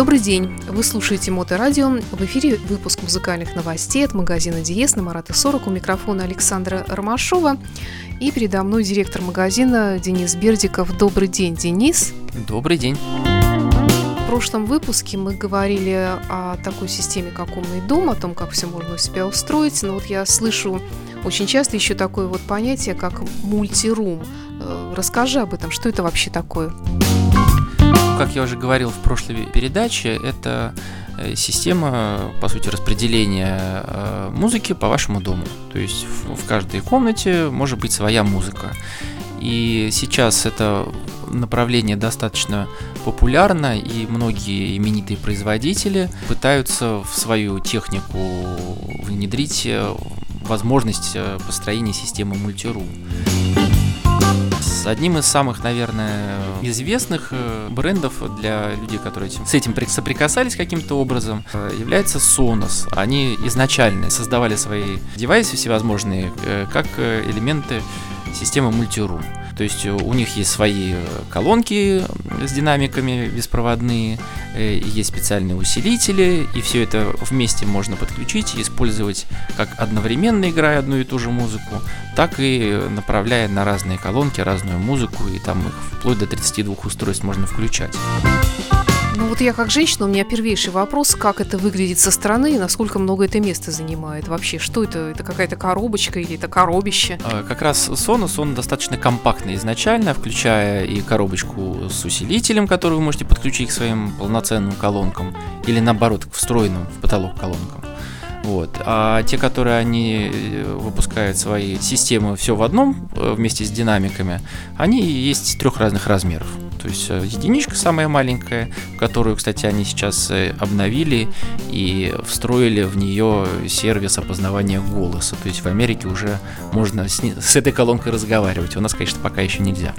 Добрый день. Вы слушаете Моторадио. В эфире выпуск музыкальных новостей от магазина Диес на Марата 40. У микрофона Александра Ромашова. И передо мной директор магазина Денис Бердиков. Добрый день, Денис. Добрый день. В прошлом выпуске мы говорили о такой системе, как умный дом, о том, как все можно у себя устроить. Но вот я слышу очень часто еще такое вот понятие, как мультирум. Э, расскажи об этом, что это вообще такое? Как я уже говорил в прошлой передаче, это э, система, по сути, распределения э, музыки по вашему дому. То есть в каждой комнате может быть своя музыка. И сейчас это направление достаточно популярно, и многие именитые производители пытаются в свою технику внедрить э, возможность построения системы одним из самых, наверное, известных э, брендов для людей, которые с этим соприкасались каким-то образом, э, является Sonos. Они изначально создавали свои девайсы всевозможные э, как элементы системы Multiroom. То есть у них есть свои колонки с динамиками беспроводные, есть специальные усилители, и все это вместе можно подключить и использовать как одновременно играя одну и ту же музыку, так и направляя на разные колонки разную музыку, и там их вплоть до 32 устройств можно включать. Ну вот я как женщина, у меня первейший вопрос, как это выглядит со стороны и насколько много это места занимает вообще. Что это? Это какая-то коробочка или это коробище? А, как раз Sonos, он достаточно компактный изначально, включая и коробочку с усилителем, который вы можете подключить к своим полноценным колонкам, или наоборот, к встроенным в потолок колонкам. Вот. А те, которые они э, выпускают свои системы все в одном э, вместе с динамиками, они есть трех разных размеров. То есть э, единичка самая маленькая, которую, кстати, они сейчас обновили и встроили в нее сервис опознавания голоса. То есть в Америке уже можно с, с этой колонкой разговаривать. У нас, конечно, пока еще нельзя.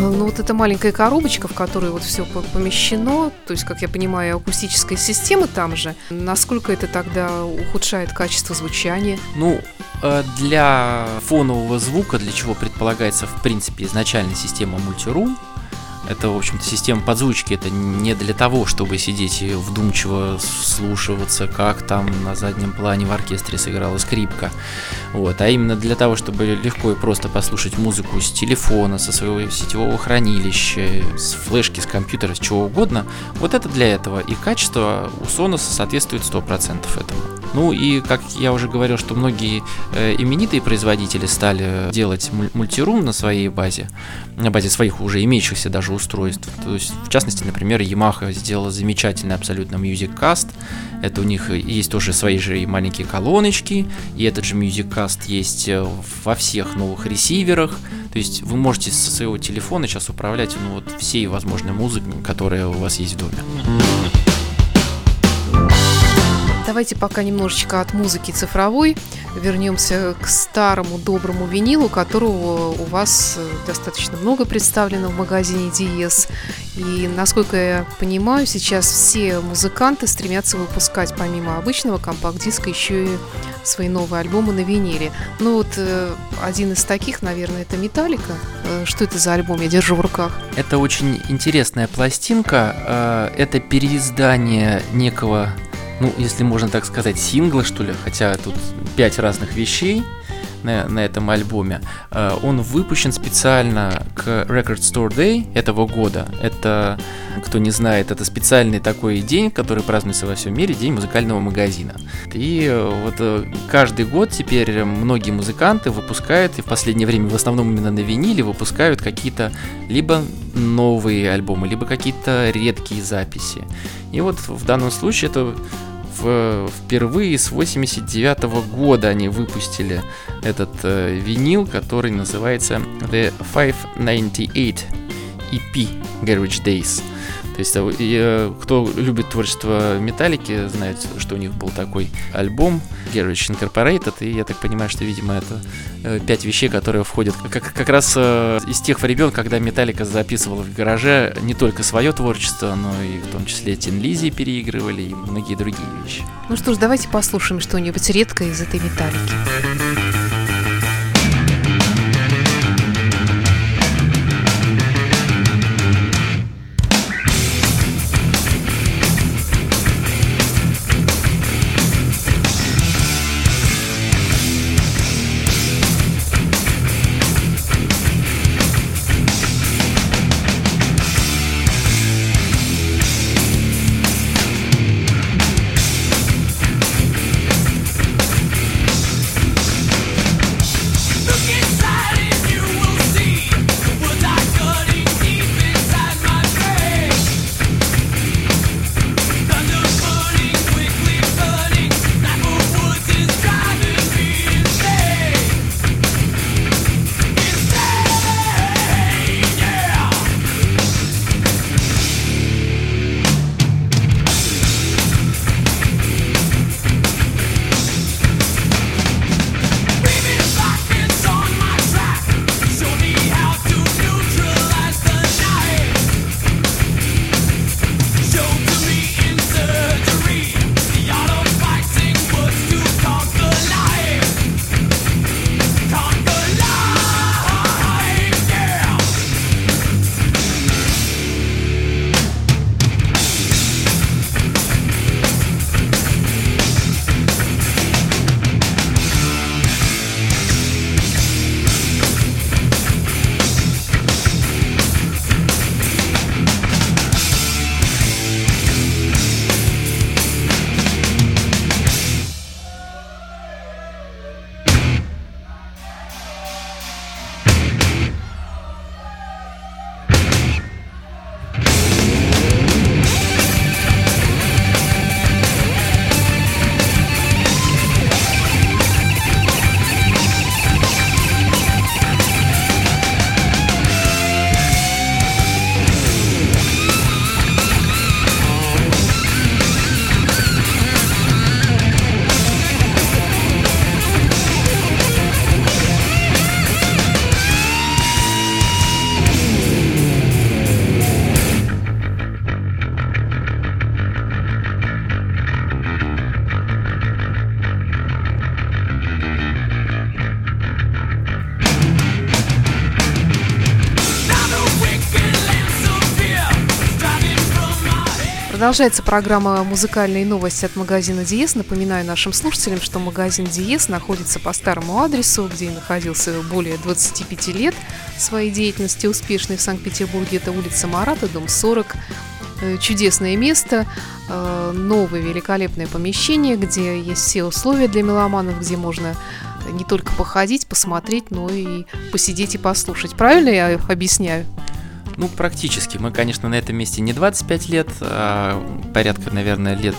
Ну вот эта маленькая коробочка, в которой вот все помещено, то есть, как я понимаю, акустическая система там же, насколько это тогда ухудшает качество звучания? Ну, э, для фонового звука, для чего предполагается, в принципе, изначально система мультирум, это, в общем-то, система подзвучки. Это не для того, чтобы сидеть и вдумчиво слушаться, как там на заднем плане в оркестре сыграла скрипка. Вот. А именно для того, чтобы легко и просто послушать музыку с телефона, со своего сетевого хранилища, с флешки, с компьютера, с чего угодно. Вот это для этого. И качество у Sonos соответствует 100% этому. Ну и, как я уже говорил, что многие э, именитые производители стали делать мультирум на своей базе, на базе своих уже имеющихся даже устройств. То есть, в частности, например, Yamaha сделала замечательный абсолютно Music Cast. Это у них есть тоже свои же маленькие колоночки, и этот же Music Cast есть э, во всех новых ресиверах. То есть вы можете со своего телефона сейчас управлять ну, вот, всей возможной музыкой, которая у вас есть в доме. Давайте пока немножечко от музыки цифровой вернемся к старому доброму винилу, которого у вас э, достаточно много представлено в магазине Диес. И, насколько я понимаю, сейчас все музыканты стремятся выпускать помимо обычного компакт-диска еще и свои новые альбомы на виниле. Ну вот э, один из таких, наверное, это Металлика. Э, что это за альбом? Я держу в руках. Это очень интересная пластинка. Это переиздание некого ну, если можно так сказать, сингла, что ли, хотя тут пять разных вещей на, на этом альбоме. Э, он выпущен специально к Record Store Day этого года. Это, кто не знает, это специальный такой день, который празднуется во всем мире, день музыкального магазина. И э, вот э, каждый год теперь многие музыканты выпускают, и в последнее время в основном именно на виниле выпускают какие-то либо новые альбомы, либо какие-то редкие записи. И вот в данном случае это в, впервые с 89 -го года они выпустили этот э, винил, который называется The 598 EP Garage Days. То есть, э, э, кто любит творчество Металлики, знает, что у них был такой альбом Garage Incorporated, и я так понимаю, что, видимо, это э, пять вещей, которые входят как, как раз из тех времен, когда Металлика записывала в гараже не только свое творчество, но и в том числе Тин Лизи переигрывали и многие другие вещи. Ну что ж, давайте послушаем что-нибудь редкое из этой Металлики. Продолжается программа «Музыкальные новости» от магазина «Диез». Напоминаю нашим слушателям, что магазин «Диез» находится по старому адресу, где находился более 25 лет своей деятельности успешной в Санкт-Петербурге. Это улица Марата, дом 40. Э, чудесное место, э, новое великолепное помещение, где есть все условия для меломанов, где можно не только походить, посмотреть, но и посидеть и послушать. Правильно я объясняю? Ну, практически. Мы, конечно, на этом месте не 25 лет, а порядка, наверное, лет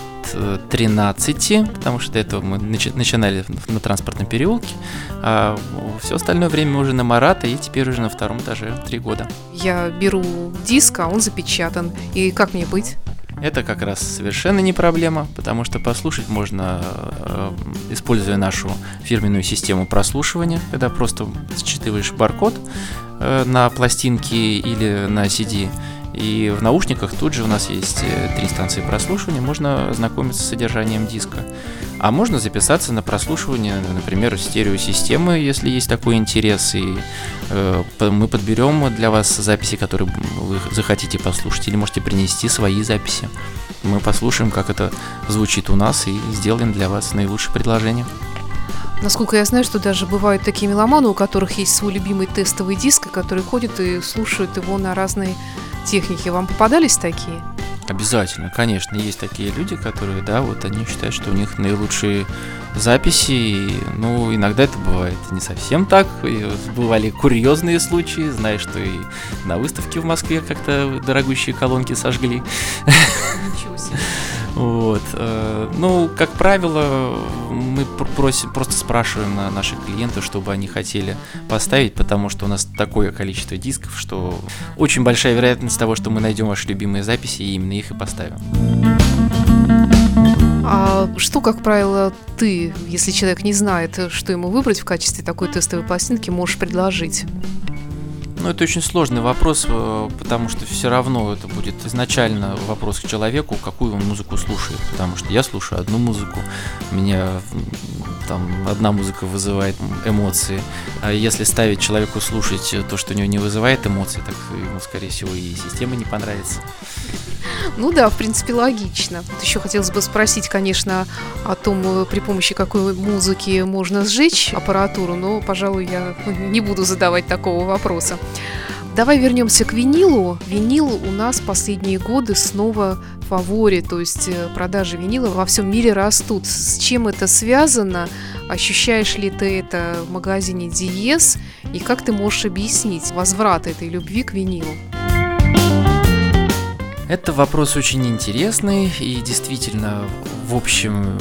13, э, потому что до этого мы начинали на транспортном переулке, а все остальное время уже на Марата, и теперь уже на втором этаже три года. Я беру диск, а он запечатан. И как мне быть? Это как раз совершенно не проблема, потому что послушать можно, э, используя нашу фирменную систему прослушивания, когда просто считываешь баркод на пластинке или на CD, и в наушниках тут же у нас есть э, три станции прослушивания, можно ознакомиться с содержанием диска. А можно записаться на прослушивание, например, стереосистемы, если есть такой интерес, и э, мы подберем для вас записи, которые вы захотите послушать, или можете принести свои записи. Мы послушаем, как это звучит у нас, и сделаем для вас наилучшее предложение. Насколько я знаю, что даже бывают такие меломаны, у которых есть свой любимый тестовый диск, которые ходят и слушают его на разные техники. Вам попадались такие? Обязательно, конечно, есть такие люди, которые, да, вот они считают, что у них наилучшие записи, и, ну, иногда это бывает не совсем так, и бывали курьезные случаи, знаешь, что и на выставке в Москве как-то дорогущие колонки сожгли. Ничего себе. Вот. Э, ну, как правило, мы просим, просто спрашиваем на наших клиентов, чтобы они хотели поставить, потому что у нас такое количество дисков, что очень большая вероятность того, что мы найдем ваши любимые записи и именно их и поставим. А что, как правило, ты, если человек не знает, что ему выбрать в качестве такой тестовой пластинки, можешь предложить? Ну, это очень сложный вопрос, э, потому что все равно это будет изначально вопрос к человеку, какую он музыку слушает. Потому что я слушаю одну музыку, меня там одна музыка вызывает эмоции. А если ставить человеку слушать то, что у него не вызывает эмоций, так ему, скорее всего, и система не понравится. Ну да, в принципе, логично. Вот еще хотелось бы спросить, конечно, о том, э, при помощи какой музыки можно сжечь аппаратуру, но, пожалуй, я не буду задавать такого вопроса. Давай вернемся к винилу. Винил у нас последние годы снова в фаворе, то есть э, продажи винила во всем мире растут. С чем это связано? Ощущаешь ли ты это в магазине Диез? И как ты можешь объяснить возврат этой любви к винилу? Это вопрос очень интересный и действительно в общем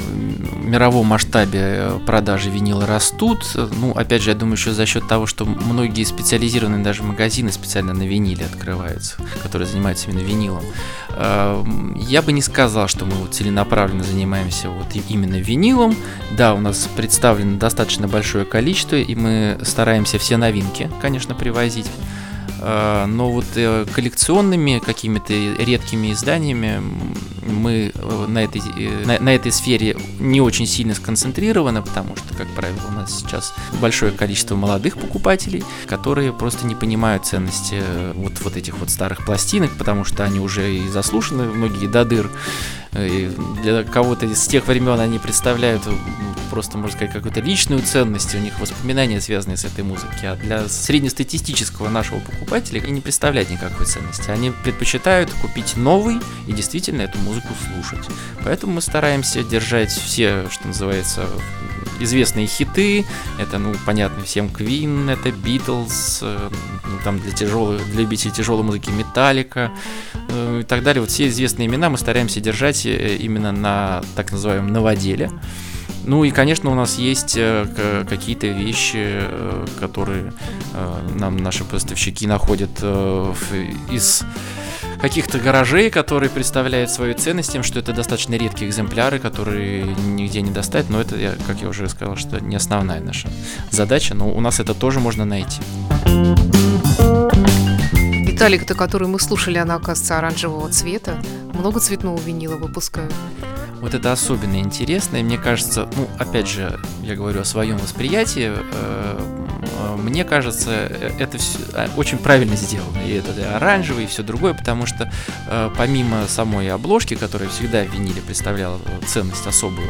мировом масштабе э, продажи винила растут. Ну, опять же, я думаю, еще за счет того, что многие специализированные даже магазины специально на виниле открываются, которые занимаются именно винилом. Эм, я бы не сказал, что мы вот целенаправленно занимаемся вот именно винилом. Да, у нас представлено достаточно большое количество, и мы стараемся все новинки, конечно, привозить. Э, но вот э, коллекционными какими-то редкими изданиями мы э, на этой, на, на этой сфере не очень сильно сконцентрированы, потому что, как правило, у нас сейчас большое количество молодых покупателей, которые просто не понимают ценности вот, вот этих вот старых пластинок, потому что они уже и заслушаны, многие до дыр, для кого-то из тех времен они представляют просто, можно сказать, какую-то личную ценность, у них воспоминания, связанные с этой музыкой, а для среднестатистического нашего покупателя они не представляют никакой ценности. Они предпочитают купить новый и действительно эту музыку слушать. Поэтому мы стараемся держать все, что называется, известные хиты. Это, ну, понятно всем Queen, это Beatles, э, ну, там для тяжелых, для любителей тяжелой музыки Металлика э, и так далее. Вот все известные имена мы стараемся держать э, именно на так называемом новоделе. Ну и, конечно, у нас есть э, какие-то вещи, э, которые э, нам наши поставщики находят из каких-то гаражей, которые представляют свою ценность тем, что это достаточно редкие экземпляры, которые нигде не достать, но это, как я уже сказал, что не основная наша задача, но у нас это тоже можно найти. Виталик-то, который мы слушали, она, оказывается, оранжевого цвета. Много цветного винила выпускают. Вот это особенно интересно, и мне кажется, ну, опять же, я говорю о своем восприятии, э, мне кажется, это все очень правильно сделано. И это оранжевый, и все другое, потому что помимо самой обложки, которая всегда в виниле представляла ценность особую,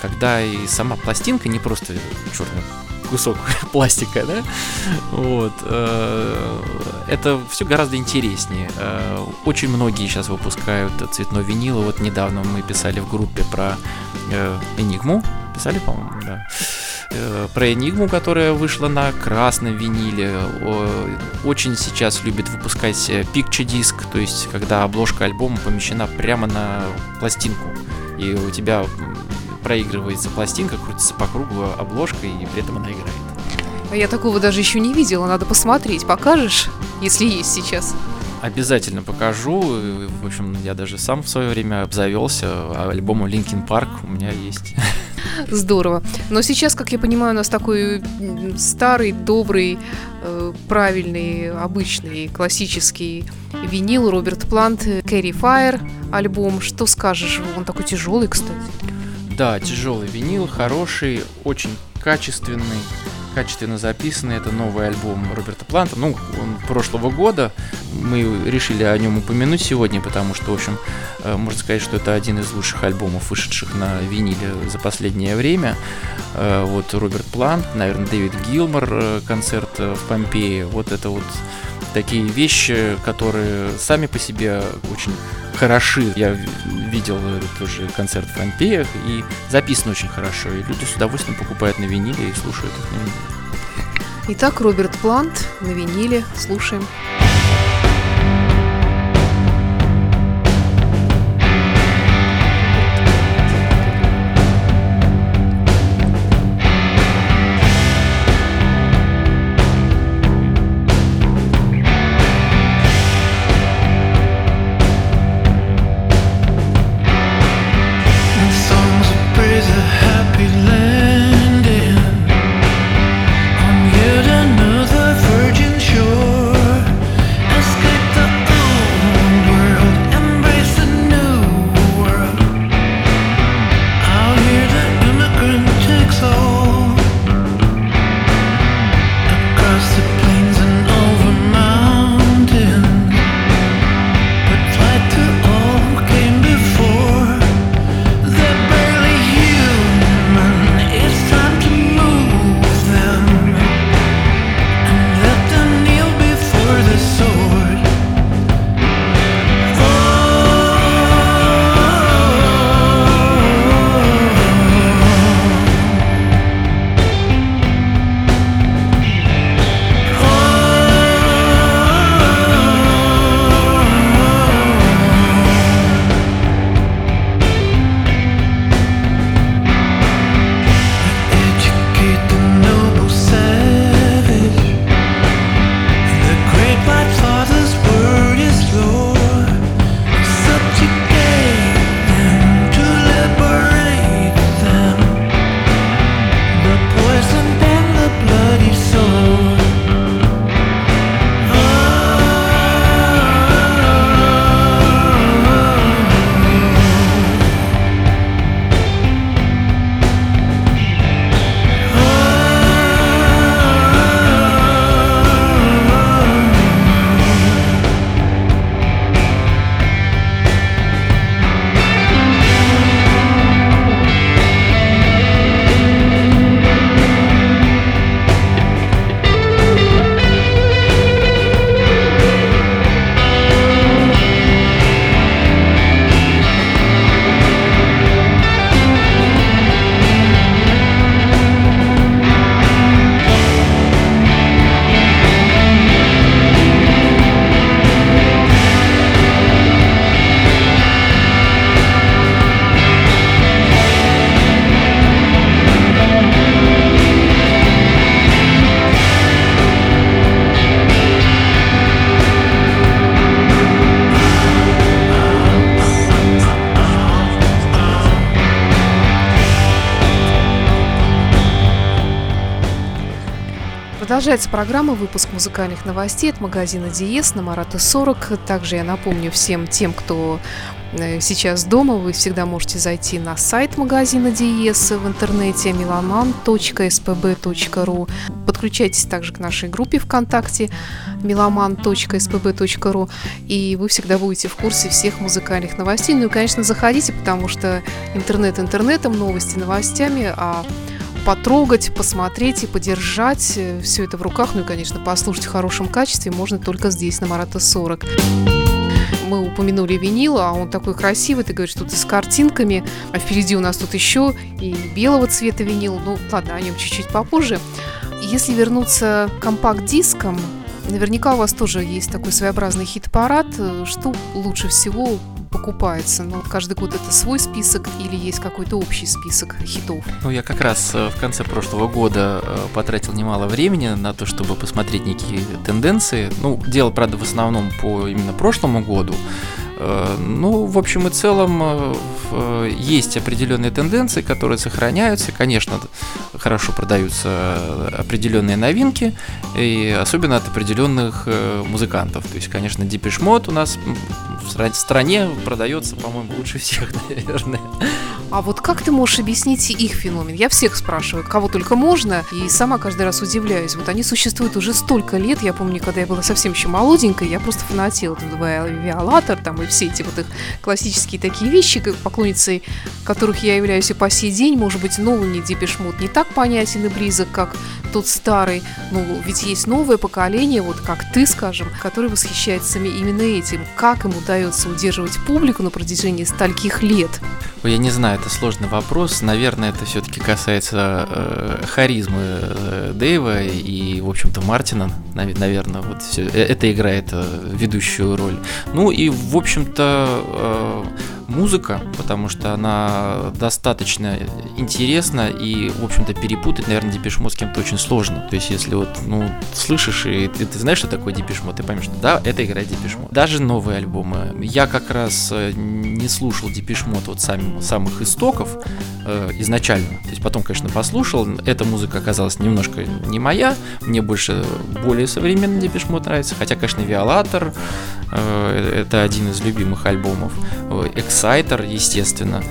когда и сама пластинка не просто черная кусок пластика, да, вот, э, это все гораздо интереснее. Э, очень многие сейчас выпускают цветной винил, вот недавно мы писали в группе про э, Энигму, писали, по-моему, да, про Энигму, которая вышла на красном виниле. Очень сейчас любят выпускать Picture Disc, то есть когда обложка альбома помещена прямо на пластинку, и у тебя проигрывается пластинка, крутится по кругу обложка, и при этом она играет. А я такого даже еще не видела, надо посмотреть. Покажешь, если есть сейчас? Обязательно покажу. В общем, я даже сам в свое время обзавелся альбомом Linkin Park у меня есть. Здорово. Но сейчас, как я понимаю, у нас такой старый, добрый, э, правильный, обычный, классический винил Роберт Плант, Carry Fire альбом. Что скажешь? Он такой тяжелый, кстати. Да, тяжелый винил, хороший, очень качественный, качественно записанный. Это новый альбом Роберта Планта. Ну, он прошлого года. Мы решили о нем упомянуть сегодня, потому что, в общем, э, можно сказать, что это один из лучших альбомов, вышедших на виниле за последнее время. Э, вот Роберт Плант, наверное, Дэвид Гилмор, э, концерт в Помпее. Вот это вот такие вещи, которые сами по себе очень хороши. Я видел тоже концерт в Помпеях, и записан очень хорошо. И люди с удовольствием покупают на виниле и слушают их на виниле. Итак, Роберт Плант на виниле. Слушаем. Продолжается программа «Выпуск музыкальных новостей» от магазина Диес на Марата 40. Также я напомню всем тем, кто э, сейчас дома, вы всегда можете зайти на сайт магазина Диес в интернете meloman.spb.ru. Подключайтесь также к нашей группе ВКонтакте meloman.spb.ru и вы всегда будете в курсе всех музыкальных новостей. Ну и, конечно, заходите, потому что интернет интернетом, новости новостями, а потрогать, посмотреть и подержать. Э, Все это в руках, ну и, конечно, послушать в хорошем качестве можно только здесь, на Марата 40 мы упомянули винил, а он такой красивый, ты говоришь, тут с картинками, а впереди у нас тут еще и белого цвета винил, ну ладно, о нем чуть-чуть попозже. Если вернуться к компакт-дискам, наверняка у вас тоже есть такой своеобразный хит-парад, э, что лучше всего покупается? Ну, каждый год это свой список или есть какой-то общий список хитов? Ну, я как раз э, в конце прошлого года э, потратил немало времени на то, чтобы посмотреть некие тенденции. Ну, дело, правда, в основном по именно прошлому году. Э, ну, в общем и целом, есть определенные тенденции, которые сохраняются. Конечно, хорошо продаются определенные новинки, и особенно от определенных музыкантов. То есть, конечно, Depeche Mode у нас в стране продается, по-моему, лучше всех, наверное. А вот как ты можешь объяснить их феномен? Я всех спрашиваю, кого только можно, и сама каждый раз удивляюсь. Вот они существуют уже столько лет. Я помню, когда я была совсем еще молоденькая, я просто фанатела. Тут Виолатор, там и все эти вот их классические такие вещи, поклонницей которых я являюсь и по сей день. Может быть, новый мне Депешмут не так понятен и близок, как тот старый. Ну, ведь есть новое поколение, вот как ты, скажем, который восхищается именно этим. Как ему удается удерживать публику на протяжении стольких лет? Я не знаю, это сложный вопрос. Наверное, это все-таки касается э, харизмы э, Дэйва и, в общем-то, Мартина. Наверное, вот все. Э, это играет э, ведущую роль. Ну и, в общем-то, э, музыка, потому что она достаточно интересна и, в общем-то, перепутать, наверное, Депешмот с кем-то очень сложно. То есть, если вот, ну, слышишь и ты, ты знаешь, что такое Депешмот, ты поймешь, что да, это играет Депешмот. Даже новые альбомы. Я как раз э, не слушал Депешмот вот сам, самых истоков э, изначально. То есть, потом, конечно, послушал. Эта музыка оказалась немножко не моя. Мне больше более современный Депешмот нравится. Хотя, конечно, Виолатор э, это один из любимых альбомов. Экс Exciter, естественно.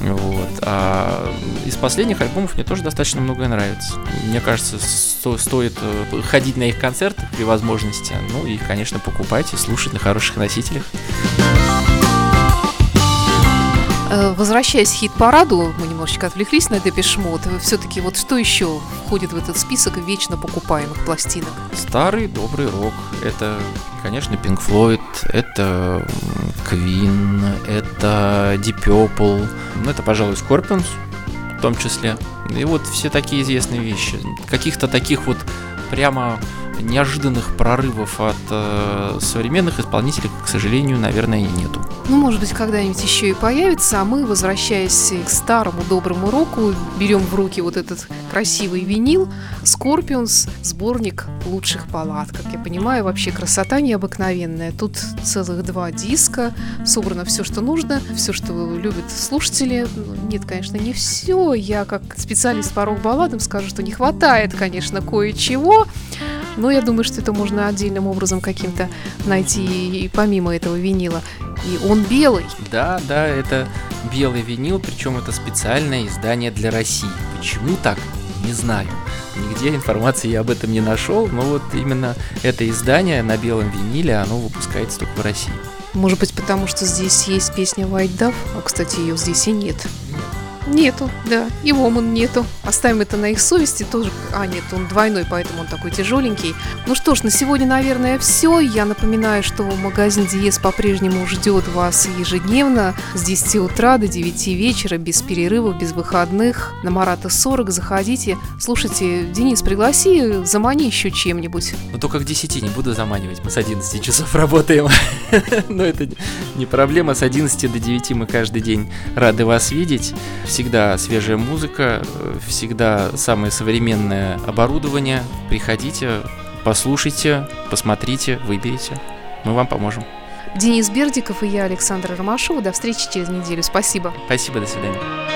Вот. А из последних альбомов мне тоже достаточно многое нравится. Мне кажется, сто стоит э, ходить на их концерты при возможности. Ну и, конечно, покупать и слушать на хороших носителях. Э, возвращаясь к хит-параду, мы немножечко отвлеклись на Depeche Mode. Все-таки вот что еще входит в этот список вечно покупаемых пластинок? Старый добрый рок. Это, конечно, Pink Floyd, это Queen, это Deep Purple, ну это, пожалуй, Scorpions в том числе. И вот все такие известные вещи. Каких-то таких вот прямо неожиданных прорывов от э, современных исполнителей, к сожалению, наверное, нету. Ну, может быть, когда-нибудь еще и появится, а мы, возвращаясь к старому доброму року, берем в руки вот этот красивый винил Scorpions, сборник лучших баллад. Как я понимаю, вообще красота необыкновенная. Тут целых два диска, собрано все, что нужно, все, что любят слушатели. Ну, нет, конечно, не все. Я, как специалист по рок-балладам, скажу, что не хватает, конечно, кое-чего. Но я думаю, что это можно отдельным образом каким-то найти и помимо этого винила. И он белый. Да, да, это белый винил, причем это специальное издание для России. Почему так? Не знаю. Нигде информации я об этом не нашел, но вот именно это издание на белом виниле, оно выпускается только в России. Может быть, потому что здесь есть песня White Dove, а, кстати, ее здесь и нет. Нет. Нету, да. И Воман нету. Оставим это на их совести тоже. А, нет, он двойной, поэтому он такой тяжеленький. Ну что ж, на сегодня, наверное, все. Я напоминаю, что магазин Диес по-прежнему ждет вас ежедневно с 10 утра до 9 вечера, без перерывов, без выходных. На Марата 40 заходите. Слушайте, Денис, пригласи, замани еще чем-нибудь. Ну только к 10 не буду заманивать, мы с 11 часов работаем. Но это не проблема, с 11 до 9 мы каждый день рады вас видеть всегда свежая музыка, всегда самое современное оборудование. Приходите, послушайте, посмотрите, выберите. Мы вам поможем. Денис Бердиков и я, Александра Ромашова. До встречи через неделю. Спасибо. Спасибо, до свидания.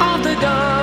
of the dark.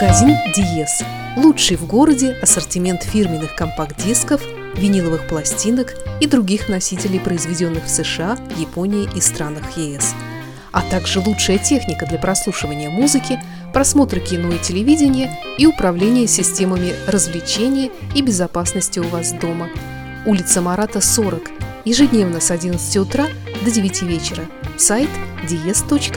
Магазин «Диез» – лучший в городе ассортимент фирменных компакт-дисков, виниловых пластинок и других носителей, произведенных в США, Японии и странах ЕС. А также лучшая техника для прослушивания музыки, просмотра кино и телевидения и управления системами развлечения и безопасности у вас дома. Улица Марата, 40, ежедневно с 11 утра до 9 вечера. Сайт dies.spb.ru